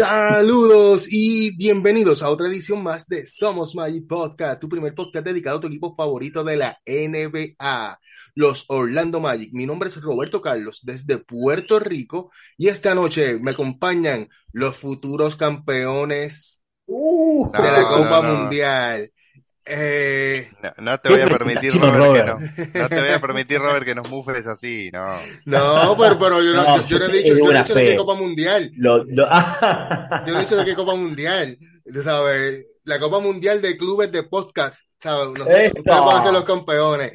Saludos y bienvenidos a otra edición más de Somos Magic Podcast, tu primer podcast dedicado a tu equipo favorito de la NBA, los Orlando Magic. Mi nombre es Roberto Carlos desde Puerto Rico y esta noche me acompañan los futuros campeones Uh, de la No, Copa no, no. Mundial. Eh, No, no te voy a permitir, Robert, Robert. que no, no te voy a permitir, Robert, que nos mufes así, no. no, pero, pero yo, no, No, yo, yo no he dicho, yo he dicho de qué. Copa Mundial. lo, lo- Yo no he dicho de qué Copa Mundial. Sabes, la Copa Mundial de clubes de podcast, ¿sabes? Nosotros van a ser los campeones.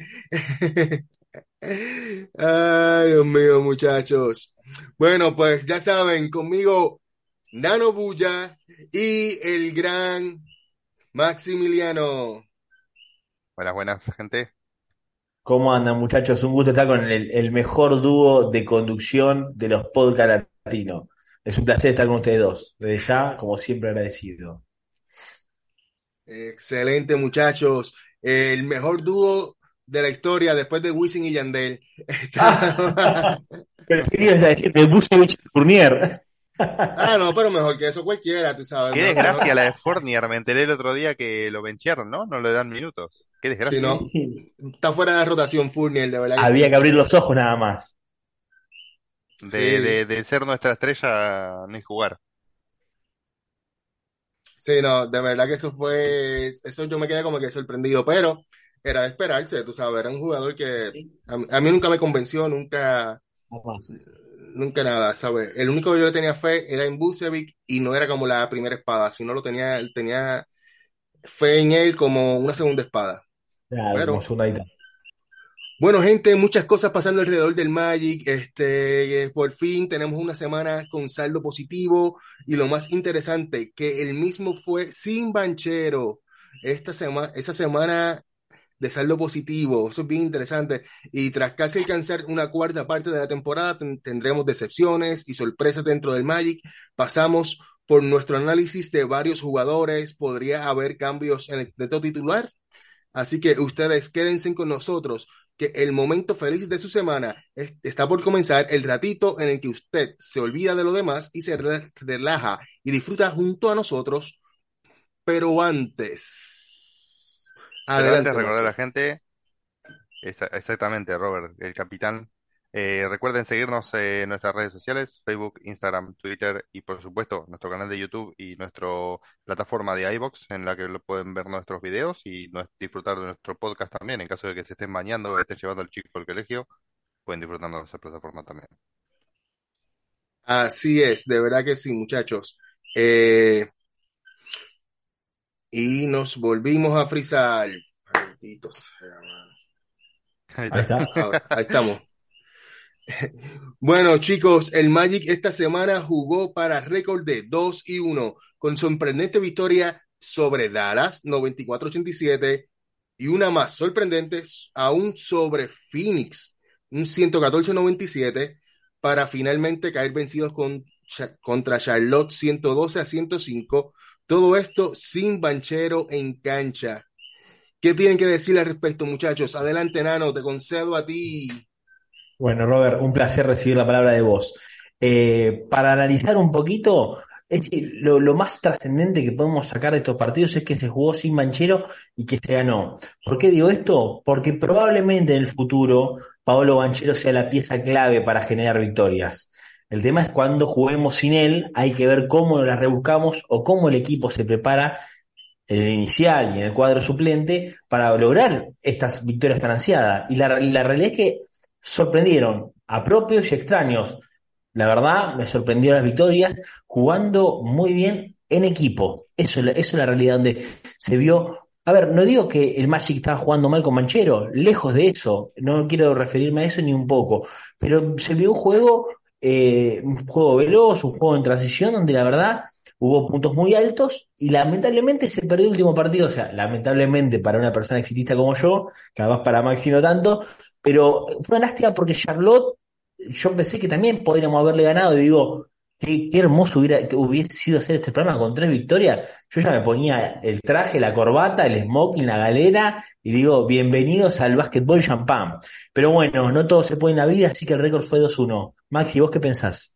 Ay, Dios mío, muchachos. Bueno, pues ya saben, conmigo Nano Bulla y el gran Maximiliano. Buenas, buenas, gente. ¿Cómo andan, muchachos? Un gusto estar con el, el mejor dúo de conducción de los podcasts latinos. Es un placer estar con ustedes dos. Desde ya, como siempre, agradecido. Excelente, muchachos. El mejor dúo de la historia después de Wisin y Yandel. Pero ¿qué ibas a decir? De Busevich y Fournier. Ah, no, pero mejor que eso cualquiera, tú sabes. Qué ¿no? desgracia la de Fournier, me enteré el otro día que lo benchearon, ¿no? No le dan minutos. Qué desgracia. Sí, no. Está fuera de rotación Fournier, de verdad. que Había sí. que abrir los ojos nada más. De, Sí. de, de ser nuestra estrella, ni jugar. Sí, no, de verdad que eso fue, eso yo me quedé como que sorprendido, pero era de esperarse, tú sabes, era un jugador que a, mí a mí nunca me convenció, nunca. Nunca nada, ¿sabes? El único que yo le tenía fe era en Vucevic y no era como la primera espada, sino lo tenía, tenía fe en él como una segunda espada. Claro, Pero- como segundadita. Bueno, gente, muchas cosas pasando alrededor del Magic. Este, eh, por fin tenemos una semana con saldo positivo y lo más interesante, que el mismo fue sin banchero. Esta semana, esa semana de saldo positivo, eso es bien interesante. Y tras casi alcanzar una cuarta parte de la temporada, ten- tendremos decepciones y sorpresas dentro del Magic. Pasamos por nuestro análisis de varios jugadores, podría haber cambios en el teto titular. Así que ustedes quédense con nosotros que el momento feliz de su semana es- está por comenzar, el ratito en el que usted se olvida de lo demás y se re- relaja y disfruta junto a nosotros. Pero antes, adelante. antes recordar a la gente, esa- exactamente, Robert, el capitán. Eh, recuerden seguirnos en nuestras redes sociales, Facebook, Instagram, Twitter y por supuesto nuestro canal de YouTube y nuestra plataforma de iVoox en la que lo pueden ver nuestros videos y disfrutar de nuestro podcast también. En caso de que se estén bañando o estén llevando al chico al colegio, pueden disfrutar de esa plataforma también. Así es, de verdad que sí, muchachos. Eh, y nos volvimos a frizar. Maldito sea, mano. Ahí está. Ahora, ahí estamos. Bueno, chicos, el Magic esta semana jugó para récord de 2 y 1, con sorprendente victoria sobre Dallas 94-87 y una más sorprendente aún sobre Phoenix, un 114-97, para finalmente caer vencidos con, contra Charlotte 112 a 105. Todo esto sin banchero en cancha. ¿Qué tienen que decir al respecto, muchachos? Adelante, Nano, te concedo a ti. Bueno, Robert, un placer recibir la palabra de vos. Eh, para analizar un poquito, es lo, lo más trascendente que podemos sacar de estos partidos es que se jugó sin Banchero y que se ganó. ¿Por qué digo esto? Porque probablemente en el futuro Paolo Banchero sea la pieza clave para generar victorias. El tema es cuando juguemos sin él, hay que ver cómo las rebuscamos o cómo el equipo se prepara en el inicial y en el cuadro suplente para lograr estas victorias tan. Y la, la realidad es que sorprendieron a propios y extraños. La verdad, me sorprendieron las victorias jugando muy bien en equipo. Eso, es la- eso es la realidad donde se vio A ver, no digo que el Magic estaba jugando mal con Manchero, lejos de eso, no quiero referirme a eso ni un poco, pero se vio un juego, eh, un juego veloz, un juego en transición donde la verdad hubo puntos muy altos y lamentablemente se perdió el último partido, o sea, lamentablemente para una persona exitista como yo, además para Maxi no tanto, pero fue una lástima porque Charlotte, yo pensé que también podríamos haberle ganado, y digo, Qué, qué hermoso hubiera, que hubiese sido hacer este programa con tres victorias. Yo ya me ponía el traje, la corbata, el smoking, la galera y digo, bienvenidos al básquetbol champán. Pero bueno, no todo se puede en la vida, así que el récord fue 2-1. Maxi, ¿vos qué pensás?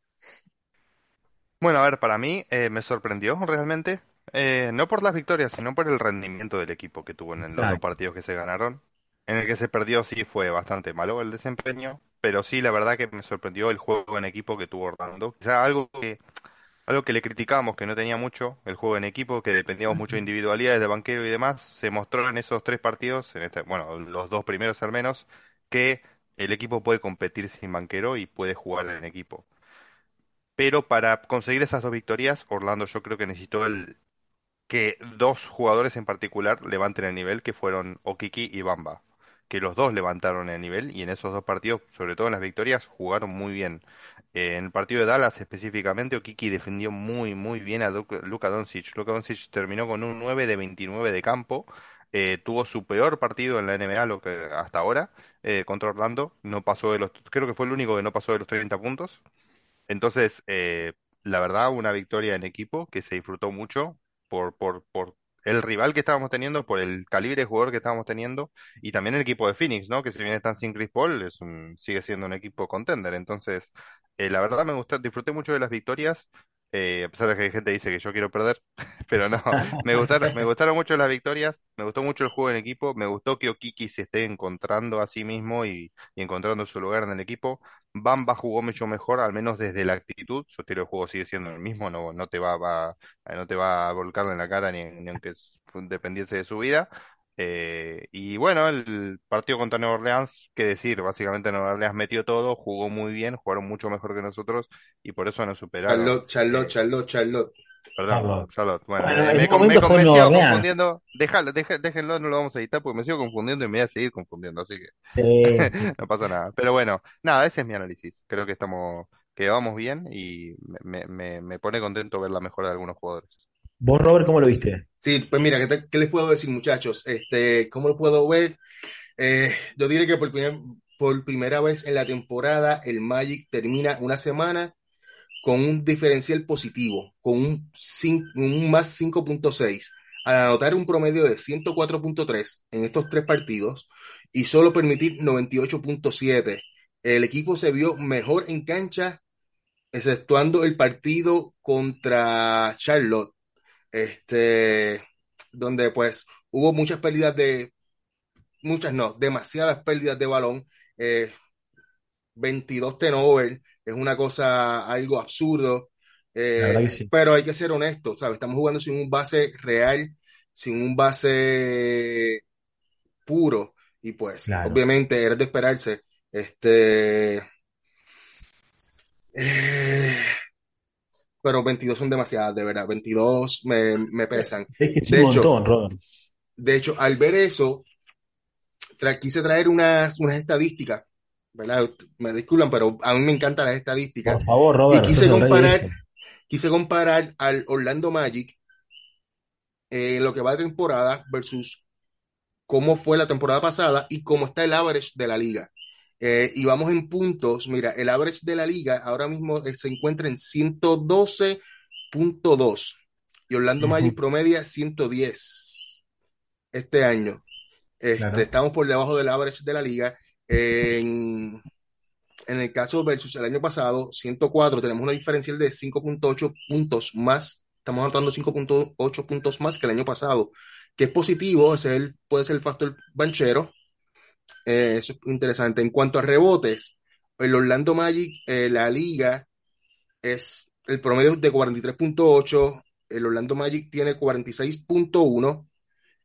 Bueno, a ver, para mí eh, me sorprendió realmente, eh, no por las victorias, sino por el rendimiento del equipo que tuvo en los dos partidos que se ganaron. En el que se perdió sí fue bastante malo el desempeño, pero sí la verdad que me sorprendió el juego en equipo que tuvo Orlando. O sea, algo que, algo que le criticábamos que no tenía mucho, el juego en equipo, que dependíamos mucho de individualidades de banquero y demás, se mostró en esos tres partidos, en este, bueno, los dos primeros al menos, que el equipo puede competir sin banquero y puede jugar en equipo. Pero para conseguir esas dos victorias, Orlando yo creo que necesitó el, que dos jugadores en particular levanten el nivel, que fueron Okiki y Bamba, que los dos levantaron el nivel y en esos dos partidos, sobre todo en las victorias, jugaron muy bien. Eh, en el partido de Dallas específicamente, Okiki defendió muy, muy bien a Luka Luka Doncic. Luka Doncic terminó con un 9 de 29 de campo. eh, tuvo su peor partido en la NBA lo que hasta ahora eh, contra Orlando. No pasó de los, creo que fue el único que no pasó de los 30 puntos. Entonces, eh, la verdad, una victoria en equipo que se disfrutó mucho por, por, por el rival que estábamos teniendo, por el calibre de jugador que estábamos teniendo, y también el equipo de Phoenix, ¿no? Que si bien están sin Chris Paul, es un, sigue siendo un equipo contender. Entonces, eh, la verdad me gustó, disfruté mucho de las victorias, eh, a pesar de que hay gente dice que yo quiero perder, pero no, me gustaron, me gustaron mucho las victorias, me gustó mucho el juego en equipo, me gustó que Okiki se esté encontrando a sí mismo y, y encontrando su lugar en el equipo. Bamba jugó mucho mejor, al menos desde la actitud. Su estilo de juego sigue siendo el mismo, no, no te va, va- no te va a volcar en la cara ni, ni aunque es- dependiese de su vida. Eh, y bueno, el partido contra Nueva Orleans, qué decir, básicamente Nueva Orleans metió todo, jugó muy bien, jugaron mucho mejor que nosotros y por eso nos superaron. Charlotte, Charlotte, Eh, Charlotte, Charlotte. Perdón, Charlotte. Charlotte. Bueno, Bueno, me, me, me, me sigo Orleans. confundiendo. Déjalo, déjenlo, no lo vamos a editar porque me sigo confundiendo y me voy a seguir confundiendo, así que Sí, sí. no pasa nada. Pero bueno, nada, ese es mi análisis. Creo que estamos, que vamos bien y me, me, me pone contento ver la mejora de algunos jugadores. ¿Vos, Robert, cómo lo viste? Sí, pues mira, ¿qué, te- qué les puedo decir, muchachos? Este, ¿cómo lo puedo ver? Eh, yo diré que por, primer- por primera vez en la temporada el Magic termina una semana con un diferencial positivo, con un, más 5.6, al anotar un promedio de 104.3 en estos tres partidos y solo permitir 98.7. El equipo se vio mejor en cancha, exceptuando el partido contra Charlotte, este, donde pues hubo muchas pérdidas de, muchas no, demasiadas pérdidas de balón. Eh, 22 turnovers, es una cosa algo absurdo, eh, sí. pero hay que ser honestos, ¿sabes? Estamos jugando sin un base real, sin un base puro, y pues Claro. obviamente era de esperarse. Este, eh, pero 22 son demasiadas, de verdad, 22 me, me pesan. Es que es De un hecho, montón, de hecho, al ver eso, tra- quise traer unas, unas estadísticas, ¿verdad? Me disculpan, pero a mí me encantan las estadísticas. Por favor, Y Robert, sos quise comparar, quise comparar al Orlando Magic eh, en lo que va de temporada versus cómo fue la temporada pasada y cómo está el average de la liga. Eh, y vamos en puntos. Mira, el average de la liga ahora mismo eh, se encuentra en 112.2 y Orlando Magic promedia 110 este año. Este, Claro. estamos por debajo del average de la liga. En, el caso versus el año pasado, 104, tenemos una diferencial de 5.8 puntos más. Estamos anotando 5.8 puntos más que el año pasado, que es positivo, es el- puede ser el factor banchero. Eh, eso es interesante. En cuanto a rebotes, el Orlando Magic, eh, la liga es el promedio de 43.8, el Orlando Magic tiene 46.1,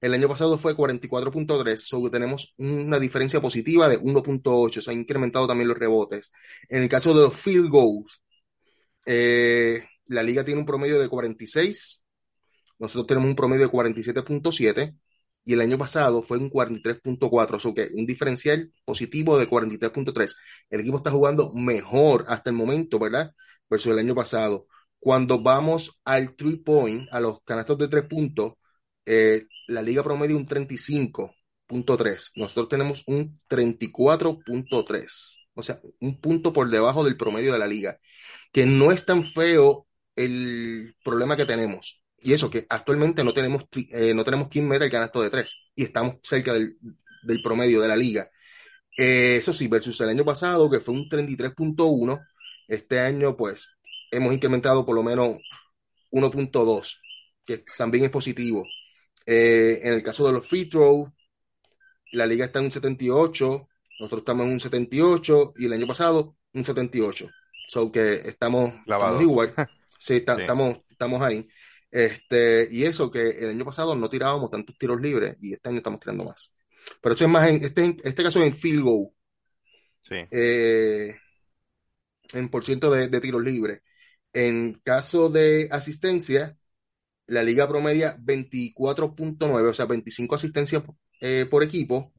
el año pasado fue 44.3, so tenemos una diferencia positiva de 1.8, se han incrementado también los rebotes. En el caso de los field goals, eh, la liga tiene un promedio de 46, nosotros tenemos un promedio de 47.7. y el año pasado fue un 43.4, o sea que un diferencial positivo de 43.3. El equipo está jugando mejor hasta el momento, ¿verdad? Versus el año pasado. Cuando vamos al three point, a los canastos de tres puntos, eh, la liga promedio un 35.3. Nosotros tenemos un 34.3. O sea, un punto por debajo del promedio de la liga. Que no es tan feo el problema que tenemos. Y eso, que actualmente no tenemos, eh, no tenemos quien meta el canasto de tres. Y estamos cerca del, del promedio de la liga. Eh, eso sí, versus el año pasado, que fue un 33.1, este año, pues, hemos incrementado por lo menos 1.2, que también es positivo. Eh, en el caso de los free throw, la liga está en un 78, nosotros estamos en un 78 y el año pasado un 78. So que estamos, estamos igual. Sí, Estamos, estamos ahí. Este, y eso que el año pasado no tirábamos tantos tiros libres y este año estamos tirando más. Pero esto es más en este, este caso en field goal. Sí. Eh, en por ciento de, de tiros libres. En caso de asistencia, la liga promedia 24.9, o sea, 25 asistencias eh, por equipo.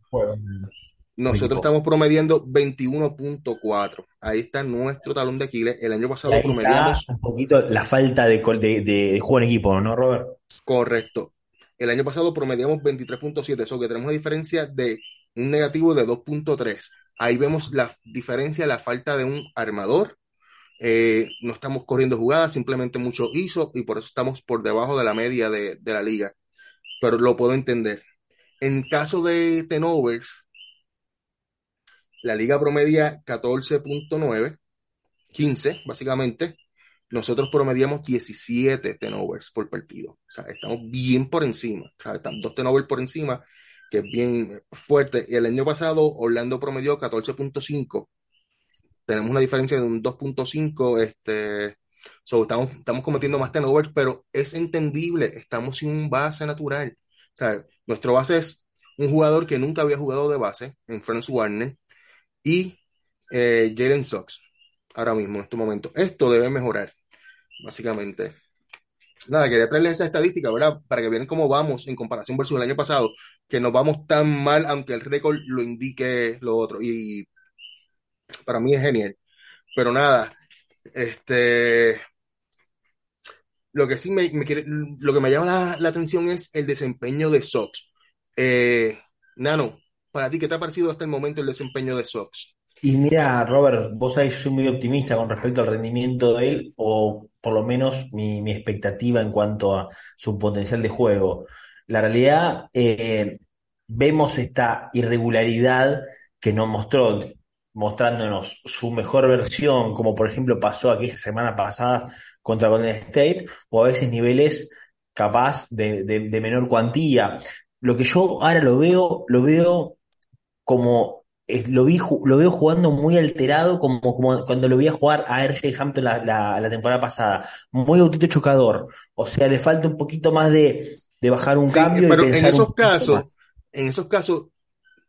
Nosotros estamos promediando 21.4. Ahí está nuestro talón de Aquiles. El año pasado promediamos. un poquito la falta de, de, juego en equipo, ¿no, Robert? Correcto. El año pasado promediamos 23.7, eso que tenemos una diferencia de un negativo de 2.3. Ahí vemos la diferencia, la falta de un armador eh, no estamos corriendo jugadas, simplemente mucho ISO y por eso estamos por debajo de la media de, la liga. Pero lo puedo entender. En caso de tenovers, la liga promedia 14.9, 15 básicamente. Nosotros promediamos 17 tenovers por partido. O sea, estamos bien por encima. O sea, están dos tenovers por encima, que es bien fuerte. Y el año pasado Orlando promedió 14.5 tenemos una diferencia de un 2.5, este, estamos, estamos cometiendo más turnovers, pero es entendible, estamos sin un base natural. O sea, nuestro base es un jugador que nunca había jugado de base en Franz Warner y eh, Jalen Sox, ahora mismo, en este momento. Esto debe mejorar, básicamente. Nada, quería traerles esa estadística, ¿verdad? Para que vean cómo vamos en comparación versus el año pasado, que nos vamos tan mal, aunque el récord lo indique lo otro. Y para mí es genial. Pero nada, este, lo que sí me, lo que me llama la, atención es el desempeño de Sox. Eh, Nano, para ti, ¿qué te ha parecido hasta el momento el desempeño de Sox? Y mira, Robert, vos sabés, soy muy optimista con respecto al rendimiento de él, o por lo menos mi, expectativa en cuanto a su potencial de juego. La realidad, eh, vemos esta irregularidad que nos mostró mostrándonos su mejor versión, como por ejemplo pasó aquella semana pasada contra Golden State, o a veces niveles capaz de, menor cuantía. Lo que yo ahora lo veo, lo veo como lo, vi, lo veo jugando muy alterado, como, como cuando lo vi a jugar a RJ Hampton la, la, temporada pasada. Muy autito chocador. O sea, le falta un poquito más de, bajar un cambio. Pero en esos casos, en esos casos,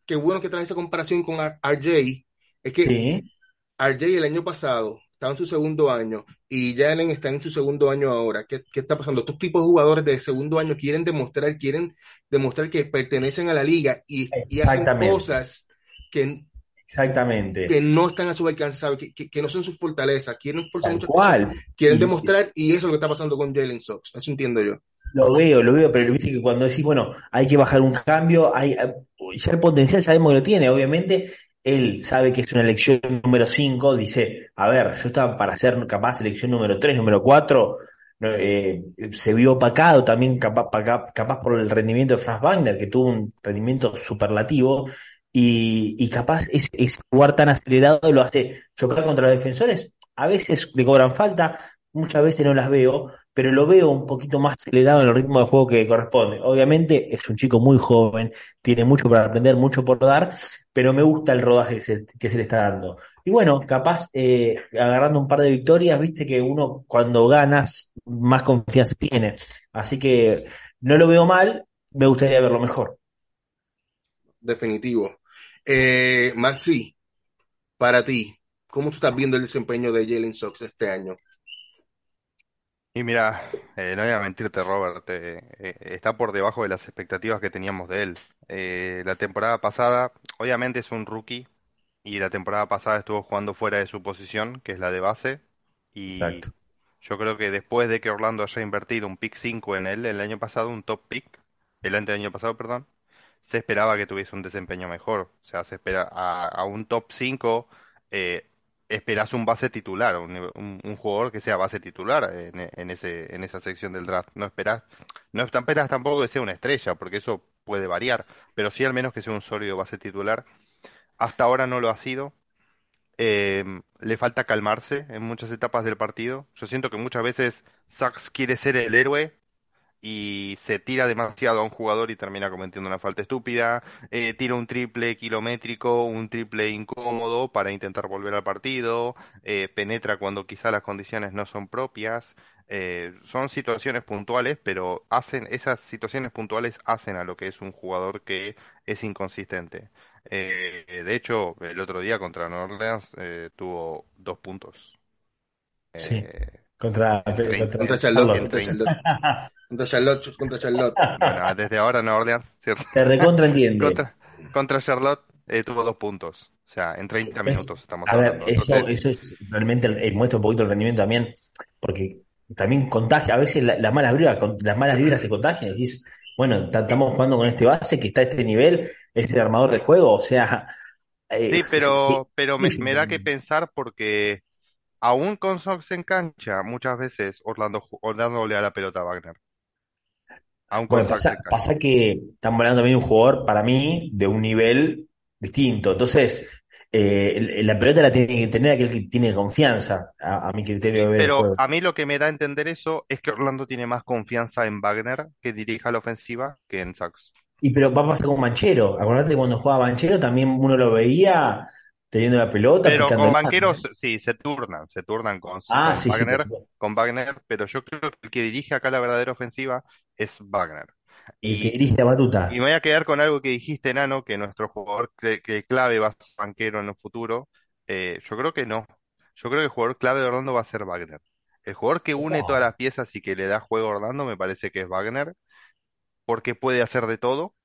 qué bueno que trae esa comparación con RJ, es que RJ el año pasado estaba en su segundo año y Jalen está en su segundo año ahora. ¿Qué, está pasando? Estos tipos de jugadores de segundo año quieren demostrar, quieren demostrar que pertenecen a la liga y, hacen cosas que, Exactamente. que no están a su alcance, Que, no son sus fortalezas, quieren forzar muchas cosas, quieren demostrar y eso es lo que está pasando con Jalen Sox, eso entiendo yo. Lo veo, lo veo, pero viste que cuando decís, bueno, hay que bajar un cambio, hay, ya el potencial sabemos que lo tiene, obviamente él sabe que es una elección número 5, dice, a ver, yo estaba para ser capaz elección número 3, número 4, eh, se vio opacado también capaz, por el rendimiento de Franz Wagner, que tuvo un rendimiento superlativo, y, y capaz es, es, jugar tan acelerado lo hace chocar contra los defensores. A veces le cobran falta, muchas veces no las veo, pero lo veo un poquito más acelerado en el ritmo de juego que corresponde. Obviamente es un chico muy joven, tiene mucho para aprender, mucho por dar, pero me gusta el rodaje que se, que se le está dando. Y bueno, capaz, eh, agarrando un par de victorias, viste que uno cuando ganas más confianza tiene. Así que no lo veo mal, me gustaría verlo mejor. Definitivo. Eh, Maxi, para ti, ¿cómo tú estás viendo el desempeño de Jalen Sox este año? Y mira, eh, no voy a mentirte, Robert, eh, eh, está por debajo de las expectativas que teníamos de él. Eh, la temporada pasada, obviamente es un rookie, y la temporada pasada estuvo jugando fuera de su posición, que es la de base, y Exacto. yo creo que después de que Orlando haya invertido un pick 5 en él el año pasado, un top pick, el ante- año pasado, perdón, se esperaba que tuviese un desempeño mejor. O sea, se espera a, a un top 5, eh, esperas un base titular, un, jugador que sea base titular en, ese, en esa sección del draft. No esperas, no tampoco que sea una estrella, porque eso puede variar, pero sí al menos que sea un sólido base titular. Hasta ahora no lo ha sido. Eh, le falta calmarse en muchas etapas del partido. Yo siento que muchas veces Sachs quiere ser el héroe y se tira demasiado a un jugador y termina cometiendo una falta estúpida, eh, tira un triple kilométrico, un triple incómodo para intentar volver al partido, eh, penetra cuando quizá las condiciones no son propias. eh, son situaciones puntuales, pero hacen, esas situaciones puntuales hacen a lo que es un jugador que es inconsistente. Eh, de hecho, el otro día contra New Orleans eh, tuvo dos puntos. Sí. Eh, Contra, en 30, Contra contra Charlotte, en contra 30. Charlotte, contra Charlotte, contra Charlotte. Bueno, desde ahora Nueva Orleans, ¿cierto? Te recontra entiende. Contra, contra Charlotte eh, tuvo dos puntos. O sea, en 30 Es- minutos estamos a ver, eso, Entonces, eso es realmente eh, muestra un poquito el rendimiento también, porque también contagia, a veces la- las malas vibras, con- las malas vibras se contagian, decís, bueno, ta- estamos jugando con este base que está a este nivel, es el armador del juego, o sea, eh, sí, pero, pero me, da que pensar porque aún con Sox en cancha, muchas veces Orlando, Orlando le da la pelota a Wagner. Bueno, pasa, que estamos hablando también de un jugador, para mí, de un nivel distinto. Entonces, eh, la pelota la tiene que tener aquel que tiene confianza, a, a mi criterio de pero a mí lo que me da a entender eso es que Orlando tiene más confianza en Wagner, que dirija la ofensiva, que en Sox. Y pero va a pasar con Banchero. Acordate que cuando jugaba Banchero también uno lo veía teniendo la pelota, Pero con banqueros, sí, se turnan, se turnan con, Ah, con sí, Wagner, con Wagner, pero yo creo que el que dirige acá la verdadera ofensiva es Wagner. El que Y, dirige la y batuta. me voy a quedar con algo que dijiste, Nano, que nuestro jugador que clave va a ser banquero en el futuro. Eh, yo creo que no. Yo creo que el jugador clave de Orlando va a ser Wagner. El jugador que une todas las piezas y que le da juego a Orlando me parece que es Wagner, porque puede hacer de todo,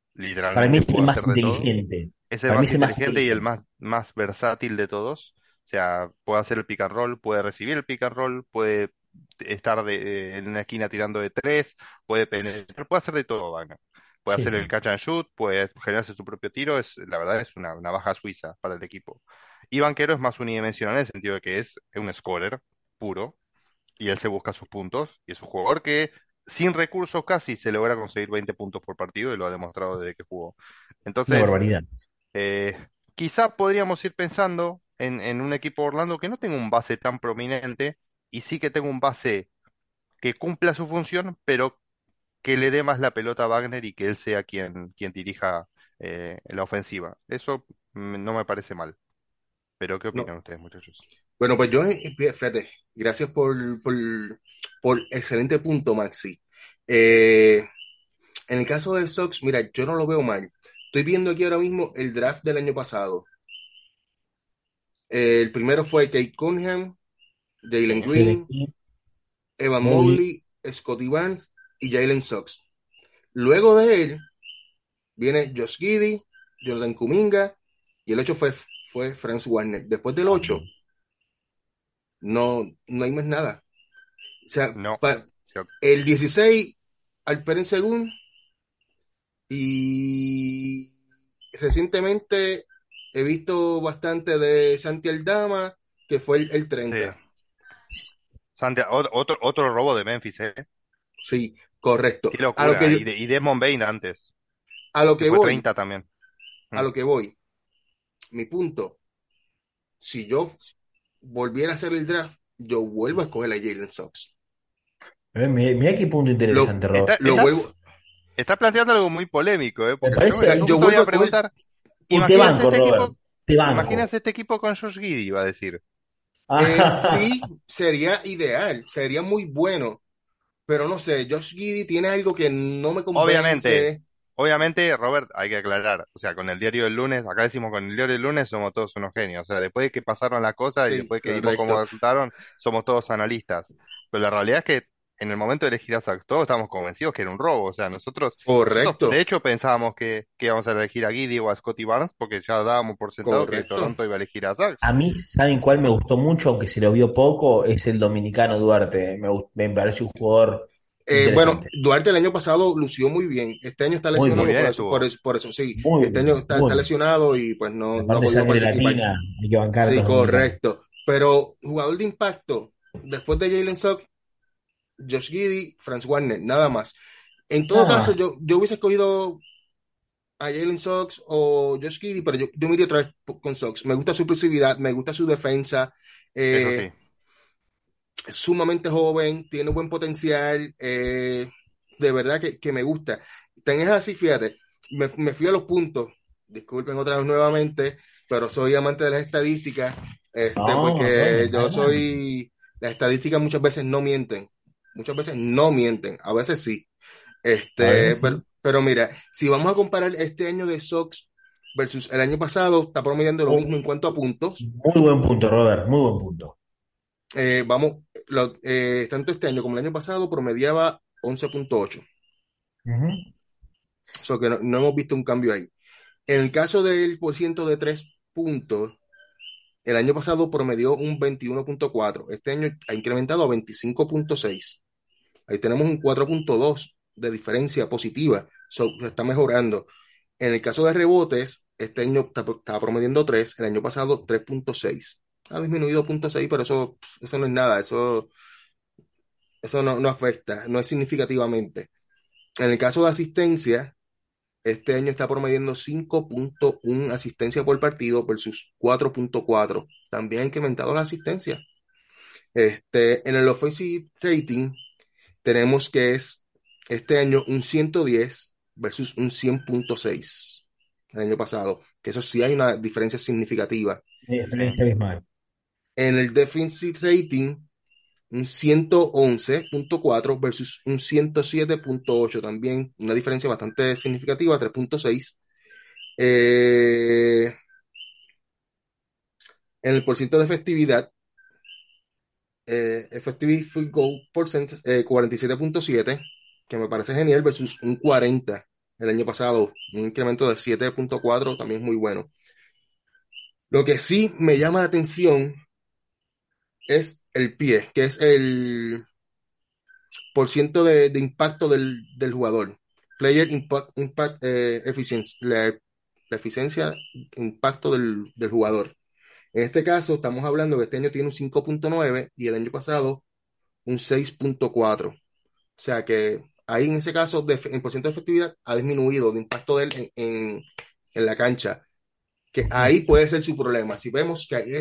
para mí literalmente es el más todo. Es el Para más inteligente y el más, más versátil de todos. O sea, puede hacer el pick and roll, puede recibir el pick and roll, puede estar de- en una esquina tirando de tres, puede penetrar, puede hacer de todo, Wagner. Puede Sí, hacer el catch and shoot, puede generarse su propio tiro. Es, la verdad es una, una baja suiza para el equipo. Y Banquero es más unidimensional en el sentido de que es un scorer puro y él se busca sus puntos. Y es un jugador que sin recursos casi se logra conseguir 20 puntos por partido y lo ha demostrado desde que jugó. Una Entonces, barbaridad. Eh, quizá podríamos ir pensando en, en un equipo de Orlando que no tenga un base tan prominente y sí que tenga un base que cumpla su función, pero que le dé más la pelota a Wagner y que él sea quien, quien dirija eh, la ofensiva. Eso no me parece mal. Pero ¿qué No. opinan ustedes, muchachos? Bueno, pues yo, eh, fíjate, gracias por, por, por excelente punto, Maxi. Eh, en el caso de Sox, mira, yo no lo veo mal. Estoy viendo aquí ahora mismo el draft del año pasado. Eh, el primero fue Kate Cunningham, Jalen Green, Evan Mobley, Scotty Barnes y Jalen Sox. Luego de él viene Josh Giddey, Jordan Kuminga y el 8 fue, fue Franz Warner. Después del 8 no, no hay más nada. O sea, No. pa- el 16 Alperen Según y recientemente he visto bastante de Santi Aldama, que fue el, el Sí. 30. Santi- ot- otro, otro robo de Memphis, ¿eh? Sí, correcto. A lo Y, de, y Desmond Bain antes, a lo que voy, 30 también. a Mm. lo que voy, mi punto, si yo volviera a hacer el draft, yo vuelvo a escoger a Jalen Sox. Eh, Mira, mira qué punto interesante, Robert. Está, Lo está- vuelvo, está planteando algo muy polémico, ¿eh? Me Porque yo, me- iba a preguntar, y te ¿imaginas banco, este Robert, equipo, te imaginas este equipo con Josh Giddey? Iba a decir. eh, sí, sería ideal, sería muy bueno, pero no sé, Josh Giddey tiene algo que no me Obviamente, convence. obviamente, Robert, hay que aclarar. O sea, con el diario del lunes, acá decimos con el diario del lunes somos todos unos genios. O sea, después de que pasaron las cosas y Sí, después que vimos cómo resultaron, somos todos analistas. Pero la realidad es que en el momento de elegir a Sachs, todos estábamos convencidos que era un robo. O sea, nosotros, Correcto. nosotros, de hecho pensábamos que, que íbamos a elegir a Guidi o a Scotty Barnes porque ya dábamos por sentado que Correcto. Toronto iba a elegir a Sachs. A mí, ¿saben cuál me gustó mucho, aunque se lo vio poco? Es el dominicano Duarte. Me, me parece un jugador Eh, bueno. Duarte el año pasado lució muy bien. Este año está Muy lesionado bien por eso, por eso, por eso, sí. Muy Este año está, lesionado y pues no, no ha podido participar. latina, hay que Sí, correcto. Pero jugador de impacto, después de Jalen Suggs, Josh Giddey, Franz Warner, nada más. En todo caso, yo, yo hubiese escogido a Jalen Suggs o Josh Giddey, pero yo, yo me iría otra vez con Suggs. Me gusta su explosividad, me gusta su defensa. Eh, sí. sumamente joven, tiene buen potencial, eh, de verdad que, que me gusta. Tan es así, fíjate, me, me fui a los puntos, disculpen otra vez nuevamente, pero soy amante de las estadísticas, este, porque yo soy, las estadísticas muchas veces no mienten, muchas veces no mienten, a veces sí. Este, A veces sí. pero, pero mira, si vamos a comparar este año de Sox versus el año pasado, está promediando lo Oh. mismo en cuanto a puntos. Muy buen punto, Robert, muy buen punto. Eh, vamos, lo- eh, tanto este año como el año pasado promediaba 11.8. Ujú. O sea que no, no hemos visto un cambio ahí. En el caso del porciento de tres puntos, el año pasado promedió un 21.4. Este año ha incrementado a 25.6. Ahí tenemos un 4.2 de diferencia positiva. Se está mejorando. En el caso de rebotes, este año está promediando 3, el año pasado 3.6. Ha disminuido 0.6, pero eso, eso no es nada, eso, eso no, no afecta, no es significativamente. En el caso de asistencia, este año está promediando 5.1 asistencia por partido versus 4.4. También ha incrementado la asistencia. Este, en el offensive rating, tenemos que es este año un 110 versus un 100.6 el año pasado, que eso sí hay una diferencia significativa. Diferencia. En el defensive rating, un 111.4 versus un 107.8, también una diferencia bastante significativa, 3.6. Eh, en el porcentaje de efectividad, eh, effective field goal percent, eh, 47.7, que me parece genial, versus un 40 el año pasado, un incremento de 7.4, también muy bueno. Lo que sí me llama la atención es el pie, que es el por ciento de, impacto del, del jugador. Player Impact, impact eh, Efficiency, la, eficiencia, impacto del, del jugador. En este caso, estamos hablando que este año tiene un 5.9 y el año pasado un 6.4. O sea que ahí en ese caso, de, en por ciento de efectividad, ha disminuido de impacto de él en, en, en la cancha. Que ahí puede ser su problema. Si vemos que ahí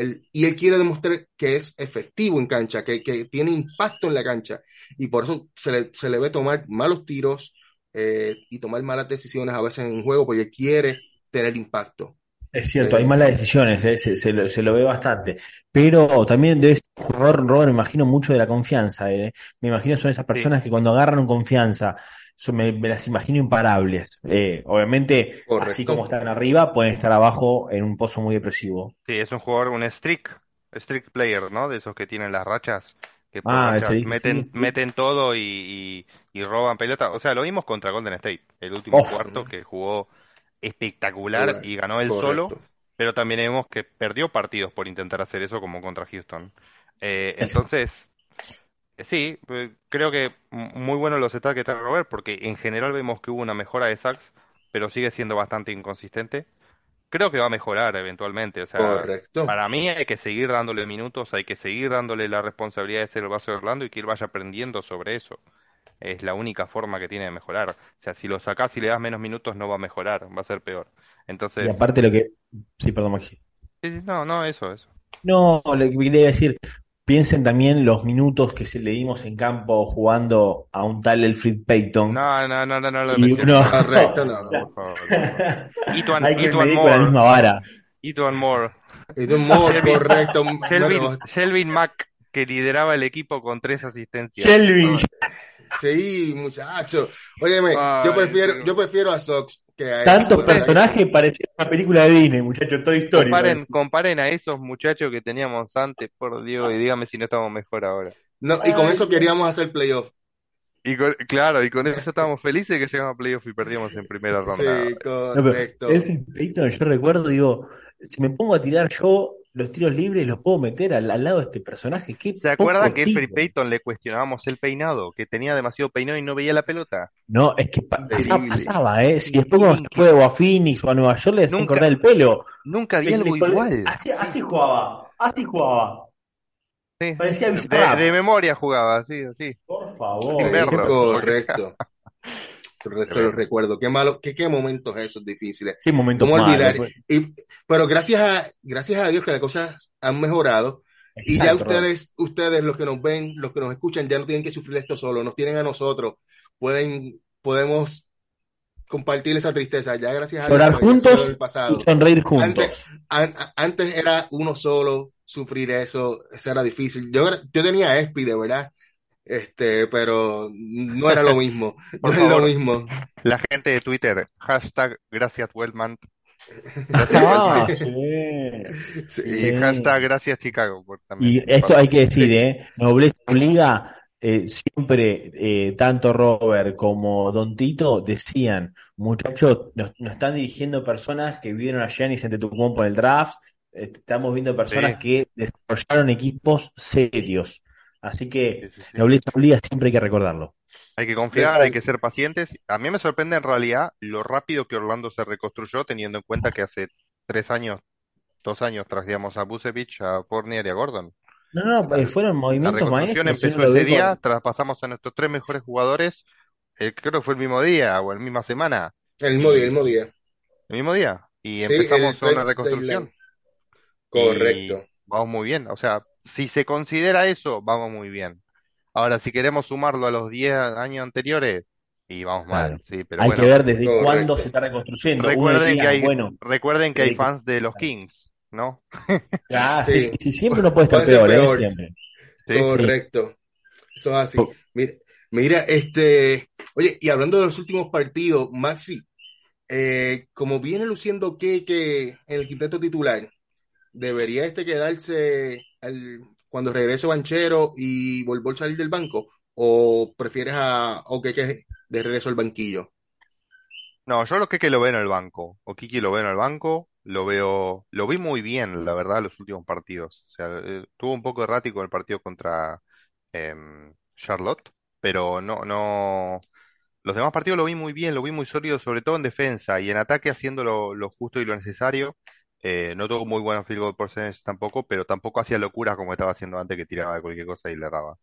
él- y él quiere demostrar que es efectivo en cancha, que, que tiene impacto en la cancha, y por eso se le, se le ve tomar malos tiros eh, y tomar malas decisiones a veces en juego, porque quiere tener impacto. Es cierto, hay malas decisiones, eh, se, se lo, se lo ve bastante. Pero también ser un jugador, Robert, me imagino mucho de la confianza. eh. Me imagino son esas personas que cuando agarran confianza, me, me las imagino imparables. Eh, obviamente, Correcto. así como están arriba, pueden estar abajo en un pozo muy depresivo. Sí, es un jugador, un streak, streak player, ¿no? De esos que tienen las rachas, que por Ah, racha se dice, meten, sí, meten todo y, y- y roban pelota. O sea, lo vimos contra Golden State, el último Uf. cuarto que jugó espectacular Correcto, y ganó él solo, pero también vemos que perdió partidos por intentar hacer eso como contra Houston. Eh, entonces, sí, eh, creo que muy bueno los stats que trae Robert, porque en general vemos que hubo una mejora de sacks, pero sigue siendo bastante inconsistente. Creo que va a mejorar eventualmente, o sea, Correcto. para mí hay que seguir dándole minutos, hay que seguir dándole la responsabilidad de ser el base de Orlando y que él vaya aprendiendo sobre eso. Es la única forma que tiene de mejorar. O sea, si lo sacás y le das menos minutos no va a mejorar, va a ser peor. Y Entonces, aparte lo que... Sí, perdón, Maxi. sí, no, no, eso, eso. No, lo que quería decir, piensen también los minutos que se le dimos en campo jugando a un tal Elfrid Payton. No, no, no, no, no lo Y menciones. uno- Correcto, no. Por favor, por favor. Ituan, Hay que Ituan medir con la Moore, misma vara. Ituan Moore, modo Shelby- correcto. Shelvin Mack, que lideraba el equipo con tres asistencias. Shelby, sí, muchacho. Óyeme, Ay, yo prefiero, yo prefiero a Sox que a tanto eso, ¿verdad? personaje parecía una película de Disney, muchachos, Toy Story. Comparen, a esos muchachos que teníamos antes, por Dios, y dígame si no estamos mejor ahora. No, y con Ay, eso queríamos hacer playoff. Y con- claro, y con eso estábamos felices que llegamos a playoff y perdíamos en primera ronda. Sí, No, pero correcto. Elfrid Payton, yo recuerdo, digo, si me pongo a tirar yo los tiros libres, los puedo meter al, al lado de este personaje. Qué ¿Se acuerdan que Elfrid. Payton le cuestionábamos el peinado? Que tenía demasiado peinado y no veía la pelota. No, es que pa- pasaba, ¿eh? Si después cuando se fue o a Phoenix o a Nueva York le Nunca- cortar el pelo. Nunca vi Le- algo igual. Así, así jugaba, así jugaba. Sí. Parecía De, de memoria jugaba, así, así. Por favor. Sí, verlo. correcto. Tremendo. lo recuerdo. Qué malo, qué, qué momentos esos difíciles. Qué momento ¿Cómo olvidar? Fue- Y, pero gracias a, gracias a Dios que las cosas han mejorado y ya Exacto, ustedes, ustedes, los que nos ven, los que nos escuchan, ya no tienen que sufrir esto solo, nos tienen a nosotros. Pueden, podemos compartir esa tristeza. Ya gracias a Dios Llorar juntos del pasado. y sonreír juntos. Antes, an- antes era uno solo sufrir eso, eso era difícil. Yo, yo tenía ESPI, de verdad, este, pero no era lo mismo, no Por es lo mismo. La gente de Twitter, hashtag gracias Wellman Ah, sí. Sí. y hashtag gracias Chicago. por también. Y esto hay que decir. ¿eh? Nobleza obliga, eh, siempre eh, tanto Robert como Don Tito decían, muchachos, nos, nos están dirigiendo personas que vieron a Giannis Antetokounmpo en el draft, estamos viendo personas Sí. que desarrollaron equipos serios. Así que Sí, sí, sí. Nobleza obliga, siempre hay que recordarlo. Hay que confiar, hay que ser pacientes. A mí me sorprende en realidad lo rápido que Orlando se reconstruyó, teniendo en cuenta que hace tres años, dos años trajíamos a Busevich, a Fournier y a Gordon. No, no, eh, fueron La movimientos reconstrucción maestros. empezó ese día, con- traspasamos a nuestros tres mejores jugadores, eh, creo que fue el mismo día o la misma semana, El mismo día, el mismo día. el mismo día, y Sí, empezamos el una reconstrucción. Correcto. Y vamos muy bien. O sea, si se considera eso, vamos muy bien. Ahora, si queremos sumarlo a los 10 años anteriores, y vamos mal, sí, pero Hay bueno. que ver desde Correcto. cuándo se está reconstruyendo. Recuerden que hay, bueno, recuerden que hay fans de los Kings, ¿no? ah, Sí. sí, siempre uno puede estar Puede peor, ¿eh? Siempre. Sí. Correcto. Eso es así. Oh. Mira, mira, este, oye, y hablando de los últimos partidos, Maxi, eh, como viene luciendo que en el quinteto titular, ¿debería este quedarse al- cuando regrese Banchero y volver a salir del banco? ¿O prefieres a Okeke de regreso al banquillo? No, yo lo que que lo veo en el banco. O Kiki lo veo en el banco, lo veo, lo vi muy bien, la verdad, los últimos partidos. O sea, eh, tuvo un poco errático el partido contra em, Charlotte, pero no, no. Los demás partidos lo vi muy bien, lo vi muy sólido, sobre todo en defensa y en ataque haciendo lo, lo justo y lo necesario. Eh, no tuvo muy buenos field goal percentage tampoco, pero tampoco hacía locuras como estaba haciendo antes que tiraba de cualquier cosa y le erraba.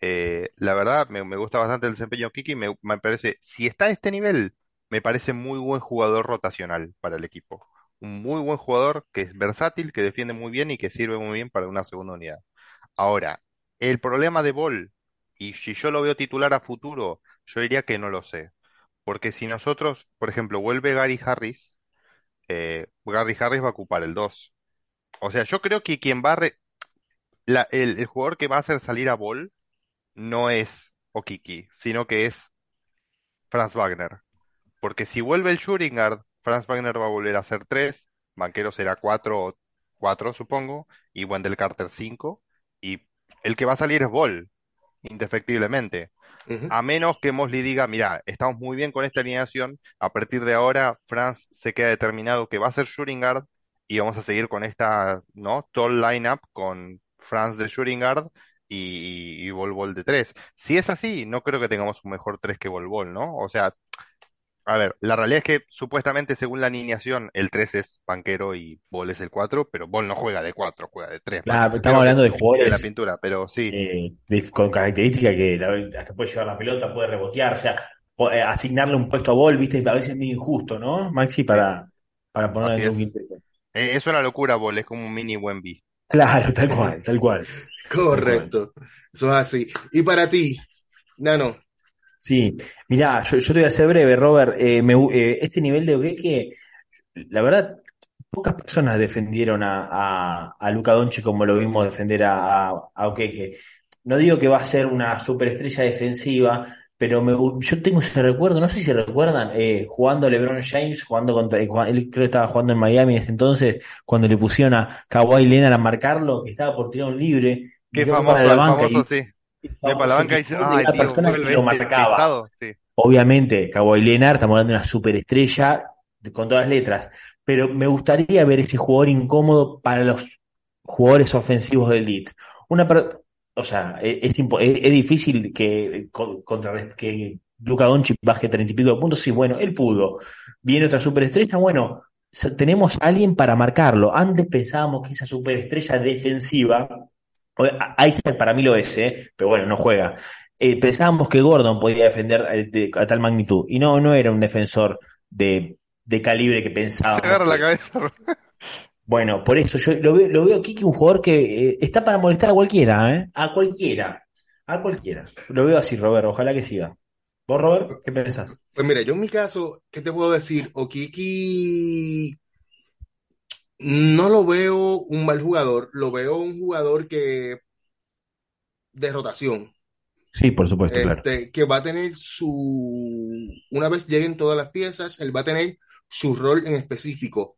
Eh, la verdad, me, gusta bastante el desempeño de Kiki, me, me parece, si está a este nivel, me parece muy buen jugador rotacional para el equipo. Un muy buen jugador que es versátil, que defiende muy bien y que sirve muy bien para una segunda unidad. Ahora, el problema de Ball, y si yo lo veo titular a futuro, yo diría que no lo sé. Porque si nosotros, por ejemplo, vuelve Gary Harris, eh, Gary Harris va a ocupar el 2. O sea, yo creo que quien va a re- la- el, jugador que va a hacer salir a Ball no es Okiki, sino que es Franz Wagner. Porque si vuelve el shooting guard, Franz Wagner va a volver a ser 3, Banquero será 4, 4 supongo, y Wendell Carter 5, y el que va a salir es Ball, indefectiblemente. A menos que Mosley diga, mira, estamos muy bien con esta alineación, a partir de ahora Franz se queda determinado que va a ser shooting guard y vamos a seguir con esta, ¿no? Tall lineup con Franz de shooting guard y, y, y Bol de 3. Si es así, no creo que tengamos un mejor 3 que Bol Bol, ¿no? O sea, a ver, la realidad es que supuestamente según la alineación el 3 es Banquero y Bol es el 4, pero Bol no juega de 4, juega de 3. Claro, estamos hablando de de la jugadores pintura, pero sí. eh, de- con características que la- hasta puede llevar la pelota, puede rebotear, o sea, eh, asignarle un puesto a Ball, viste, a veces es medio injusto, ¿no, Maxi? Para, para en un es. quinteto. Eh, Es una locura Bol, es como un mini Wemby. Claro, tal cual, tal cual. Correcto. Eso es así. Y para ti, Nano, Sí, mirá, yo, yo te voy a ser breve, Robert. Eh, me eh, este nivel de Oqueque, la verdad, pocas personas defendieron a, a, a Luka Doncic como lo vimos defender a, a, Oqueque. No digo que va a ser una superestrella defensiva, pero me yo tengo ese recuerdo, no sé si recuerdan, eh, jugando LeBron James, jugando contra, eh, él creo que estaba jugando en Miami en ese entonces, cuando le pusieron a Kawhi Leonard a marcarlo, que estaba por tirar un libre, Qué famoso, el famoso, y sí. Ve para la banca y dice, ay, la tío, persona vuelve que lo marcaba. Sí. Obviamente, Kawhi Leonard, estamos hablando de una superestrella de- con todas las letras, pero me gustaría ver ese jugador incómodo para los jugadores ofensivos del Elite. Una per- o sea, e- es, impo- es, es difícil que, con- contrarrest- que Luka Doncic baje treinta y pico de puntos. Sí, bueno, él pudo. Viene otra superestrella, bueno, tenemos a alguien para marcarlo. Antes pensábamos que esa superestrella defensiva, Isaac para mí lo es, ¿eh? Pero bueno, no juega. Eh, pensábamos que Gordon podía defender eh, de- a tal magnitud, y no, no era un defensor de, de calibre que Se pensábamos agarra la cabeza. bueno, por eso yo lo veo, lo veo a Kiki un jugador que eh, está para molestar a cualquiera, ¿eh? A cualquiera. A cualquiera. Lo veo así, Robert. Ojalá que siga. ¿Vos, Robert? ¿Qué pensás? Pues mira, yo en mi caso, ¿qué te puedo decir? Okiki no lo veo un mal jugador, lo veo un jugador que de rotación, Sí, por supuesto, claro. este, que va a tener su, una vez lleguen todas las piezas, él va a tener su rol en específico.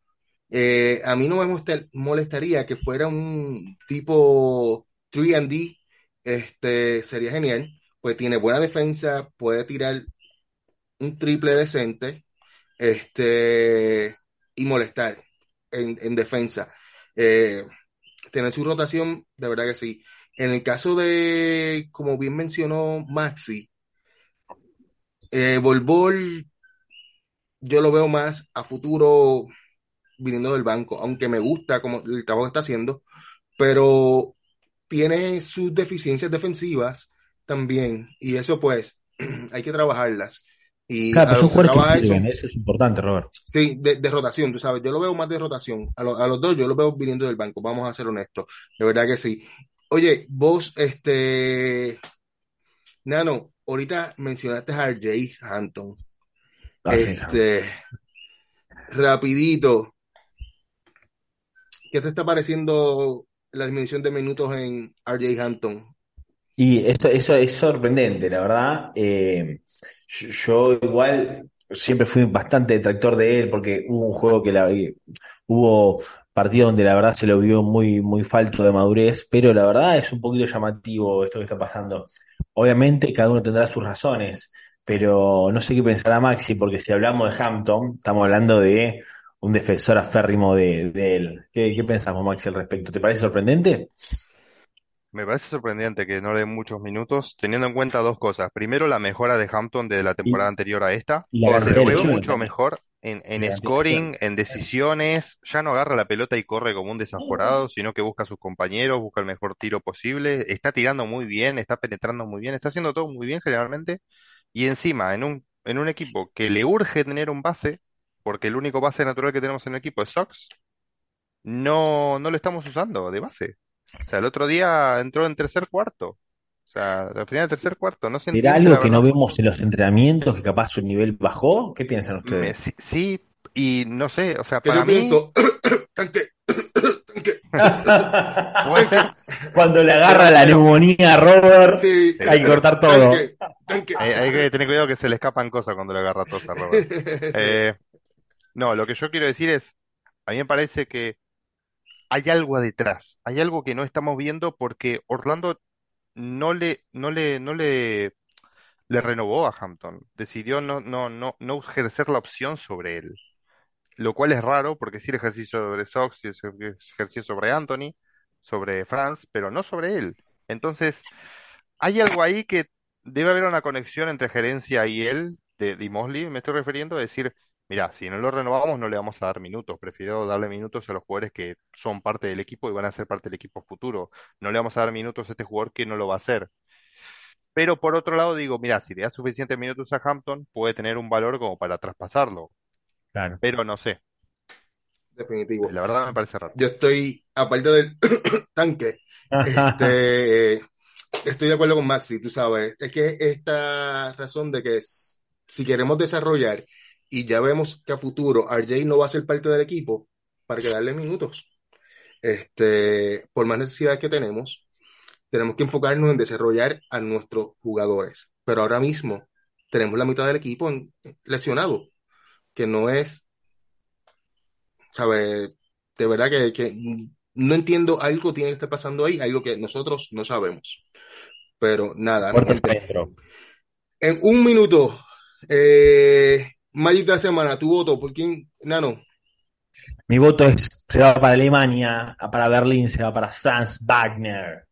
Eh, a mí no me molesta- molestaría que fuera un tipo 3D, este, sería genial, pues tiene buena defensa, puede tirar un triple decente, este, y molestar en, en defensa. Eh, tener su rotación, de verdad que sí. En el caso de, como bien mencionó Maxi, eh, yo lo veo más a futuro viniendo del banco, aunque me gusta como el trabajo que está haciendo, pero tiene sus deficiencias defensivas también, y eso pues hay que trabajarlas. Y Claro, pero lo son jugadores eso, es importante, Robert. Sí, de, de rotación, tú sabes, yo lo veo más de rotación. A, lo- a los dos yo los veo viniendo del banco, vamos a ser honestos. De verdad que sí. Oye, vos, este, Nano, ahorita mencionaste a Jay Hampton. Ah. Este, rapidito, ¿qué te está pareciendo la disminución de minutos en RJ Hampton? Y esto, eso es sorprendente, la verdad. Eh, yo, igual siempre fui bastante detractor de él porque hubo un juego que la, eh, hubo partidos donde la verdad se lo vio muy, muy falto de madurez, pero la verdad es un poquito llamativo esto que está pasando. Obviamente cada uno tendrá sus razones, pero no sé qué pensará Maxi, porque si hablamos de Hampton, estamos hablando de un defensor aférrimo de, de él. ¿Qué, qué pensamos, Maxi, al respecto? ¿Te parece sorprendente? Me parece sorprendente que no le den muchos minutos, teniendo en cuenta dos cosas. Primero, la mejora de Hampton de la temporada anterior a esta. y la lo veo mucho mejor en, scoring, en decisiones. Ya no agarra la pelota y corre como un desaforado, sino que busca a sus compañeros, busca el mejor tiro posible. Está tirando muy bien, está penetrando muy bien, está haciendo todo muy bien generalmente. Y encima, en un, en un equipo que le urge tener un base, porque el único base natural que tenemos en el equipo es Sox, no, no lo estamos usando de base. O sea, el otro día entró en tercer cuarto. O sea, al final del tercer cuarto, no se ¿Será entiende algo que no vemos en los entrenamientos, que capaz su nivel bajó? ¿Qué piensan Me- ustedes? sí, sí, y no sé, o sea, para yo mí pienso, tanque, tanque, Cuando le agarra la neumonía a Robert, sí, hay que cortar todo. tanque. hay, hay que tener cuidado que se le escapan cosas cuando le agarra tos a Robert. Sí. Eh, no, lo que yo quiero decir es, a mí me parece que hay algo detrás, hay algo que no estamos viendo porque Orlando no le, no le, no le, le renovó a Hampton, decidió no, no, no, no ejercer la opción sobre él, lo cual es raro porque sí el ejercicio sobre Sox, sí el ejercicio sobre Anthony, sobre Franz, pero no sobre él. Entonces, hay algo ahí que debe haber una conexión entre gerencia y él, de, de Mosley, me estoy refiriendo, a decir, mira, si no lo renovamos no le vamos a dar minutos, prefiero darle minutos a los jugadores que son parte del equipo y van a ser parte del equipo futuro. No le vamos a dar minutos a este jugador que no lo va a hacer. Pero por otro lado digo, mira, si le das suficientes minutos a Hampton, puede tener un valor como para traspasarlo. Claro. Pero no sé, Definitivo. la verdad me parece raro. Yo estoy, aparte del tanque, este, estoy de acuerdo con Maxi, tú sabes. Es que esta razón de que si queremos desarrollar y ya vemos que a futuro RJ no va a ser parte del equipo, para que darle minutos. Este, por más necesidades que tenemos, tenemos que enfocarnos en desarrollar a nuestros jugadores. Pero ahora mismo tenemos la mitad del equipo en- lesionado, que no es, ¿sabes? De verdad que, que no entiendo, algo tiene que estar pasando ahí, algo que nosotros no sabemos. Pero nada, gente. adentro. En un minuto, eh, Magic de la semana, tu voto, ¿por quién? Nano, Mi voto es, se va para Alemania, para Berlín, se va para Franz Wagner.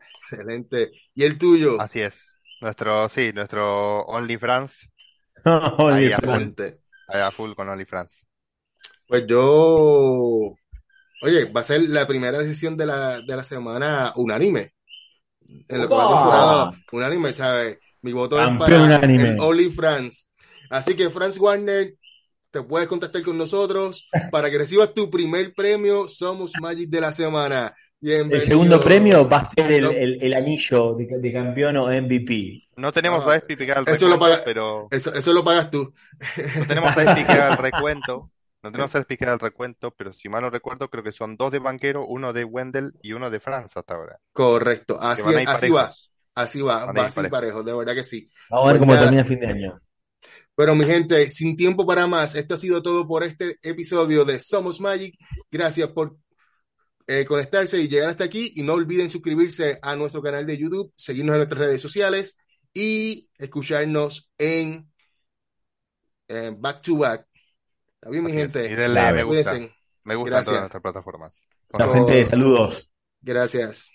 excelente. ¿Y el tuyo? Así es. Nuestro, sí, nuestro OnlyFans, Only Ahí, a full. France. Excelente. a full con OnlyFans. Pues yo, oye, va a ser la primera decisión de la, de la semana unánime. En lo que va ¡Opa! temporada, unánime, ¿sabes? Mi voto es para unánime. el Only France. Así que, Franz Warner, te puedes contactar con nosotros para que recibas tu primer premio Somos Magic de la semana. El segundo premio va a ser el, No. el- el anillo de, de campeón o MVP. No tenemos Ah, a Espi que haga el eso lo recuento, paga- pero Eso, eso lo pagas tú. no tenemos a Espi que haga el recuento. No tenemos a Espi que haga el recuento, pero si mal no recuerdo, creo que son dos de Banquero, uno de Wendell y uno de Franz hasta ahora. Correcto. Así, va. Así va. Van a Va así parejo, de verdad que sí. Vamos a ver Pues cómo termina el fin de año. Pero mi gente, sin tiempo para más, esto ha sido todo por este episodio de Somos Magic. Gracias por eh, conectarse y llegar hasta aquí. Y no olviden suscribirse a nuestro canal de YouTube, seguirnos en nuestras redes sociales y escucharnos en eh, Back to Back. ¿Está bien, mi Así gente? Y denle me gusta. Me gustan Gracias. todas nuestras plataformas. Gente, saludos. Gracias.